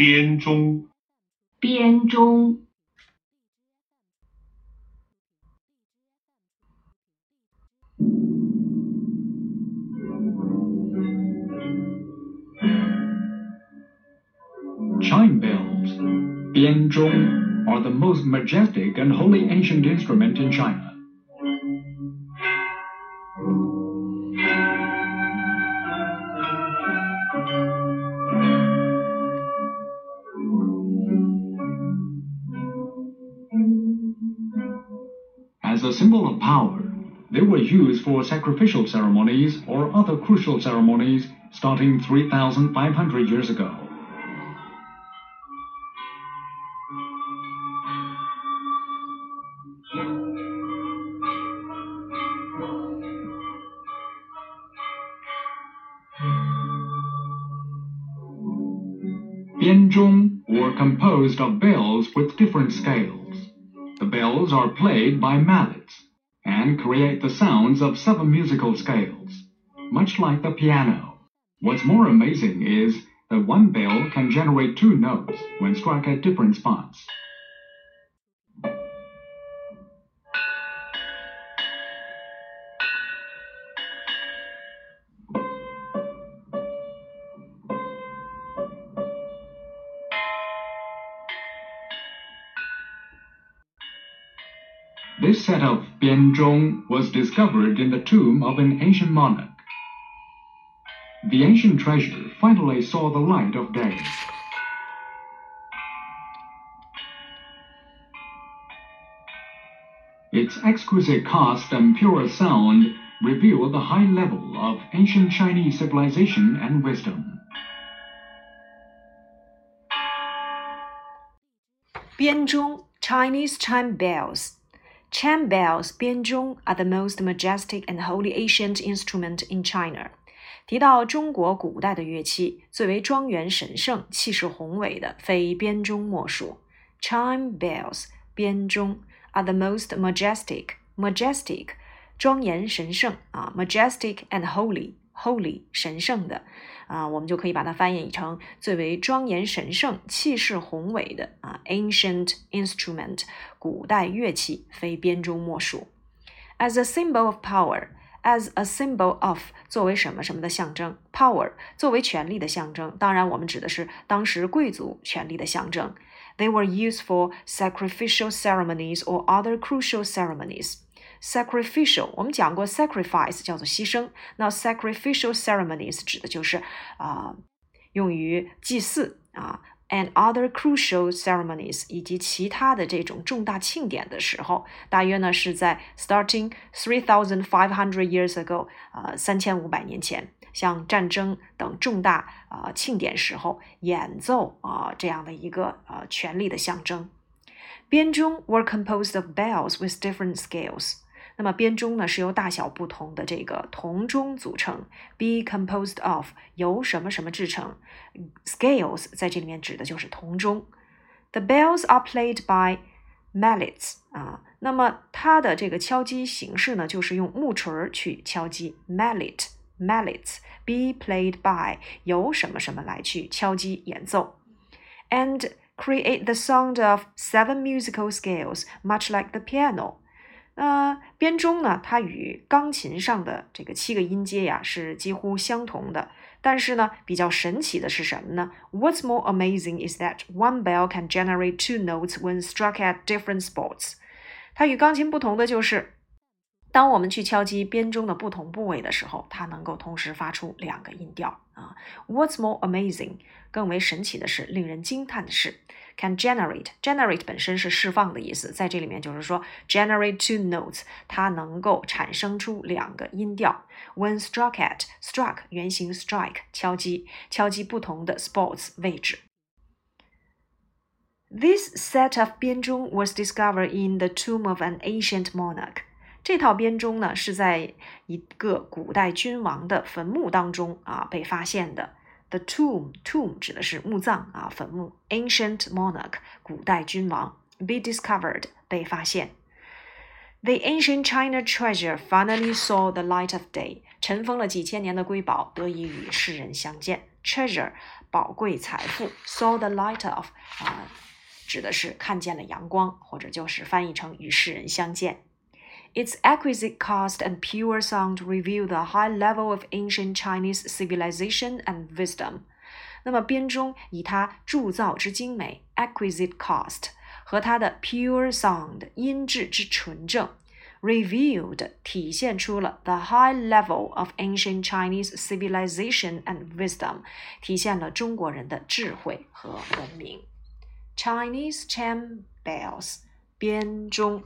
编钟，编钟。Chime bells, bianzhong, are the most majestic and holy ancient instrument in China. As a symbol of power, they were used for sacrificial ceremonies or other crucial ceremonies starting 3,500 years ago. Bianzhong were composed of bells with different scales. The bells are played by mallets and create the sounds of seven musical scales, much like the piano. What's more amazing is that one bell can generate two notes when struck at different spots. This set of bianzhong was discovered in the tomb of an ancient monarch. The ancient treasure finally saw the light of day. Its exquisite cast and pure sound reveal the high level of ancient Chinese civilization and wisdom. Bianzhong, Chinese chime bells. Chime bells 编钟 are the most majestic and holy ancient instrument in China. 提到中国古代的乐器，最为庄严神圣、气势宏伟的，非编钟莫属。Chime bells 编钟 are the most majestic majestic 庄严神圣啊，majestic and holy holy 神圣的啊，我们就可以把它翻译成最为庄严神圣、气势宏伟的啊 instrument 古代乐器，非编钟莫属。As a symbol of power, as a symbol of 作为什么什么的象征，power 作为权力的象征，当然我们指的是当时贵族权力的象征。They were used for sacrificial ceremonies or other crucial ceremonies Sacrificial 我们讲过，sacrifice 叫做牺牲。那 sacrificial ceremonies 指的就是啊、呃，用于祭祀啊。and other crucial ceremonies 以及其他的这种重大庆典的时候，大约呢是在 starting three thousand five hundred years ago，呃，三千五百年前，像战争等重大啊、呃、庆典时候演奏啊、呃、这样的一个呃权力的象征。编钟 were composed of bells with different scales。 那么编钟呢是由大小不同的这个铜钟组成，be composed of 由什么什么制成，scales 在这里面指的就是铜钟。The bells are played by mallets 啊，那么它的这个敲击形式呢，就是用木锤去敲击，mallet mallets be played by 由什么什么来去敲击演奏，and create the sound of seven musical scales much like the piano。 呃编钟呢？它与钢琴上的这个七个音阶呀是几乎相同的。但是呢，比较神奇的是什么呢？What's more amazing is that one bell can generate two notes when struck at different spots。它与钢琴不同的就是，当我们去敲击编钟的不同部位的时候，它能够同时发出两个音调啊。What's more amazing？更为神奇的是，令人惊叹的是。can generate generate 本身是释放的意思，在这里面就是说 generate two notes，它能够产生出两个音调。When struck at struck 原型 strike 敲击，敲击不同的 spots 位置。This set of 编钟 was discovered in the tomb of an ancient monarch。 这套编钟呢是在一个古代君王的坟墓当中啊被发现的。The tomb tomb 指的是墓葬啊，坟墓。Ancient monarch 古代君王。Be discovered 被发现。The ancient China treasure finally saw the light of day。尘封了几千年的瑰宝得以与世人相见。Treasure，宝贵财富；saw the light of，啊，指的是看见了阳光，或者就是翻译成与世人相见。Its exquisite cast and pure sound reveal the high level of ancient Chinese civilization and wisdom. 那么编钟以它铸造之精美 （exquisite cost, 和它的 pure sound 音质之纯正 revealed 体现出了 the high level of ancient Chinese civilization and wisdom，体现了中国人的智慧和文明。Chinese chime bells，编钟。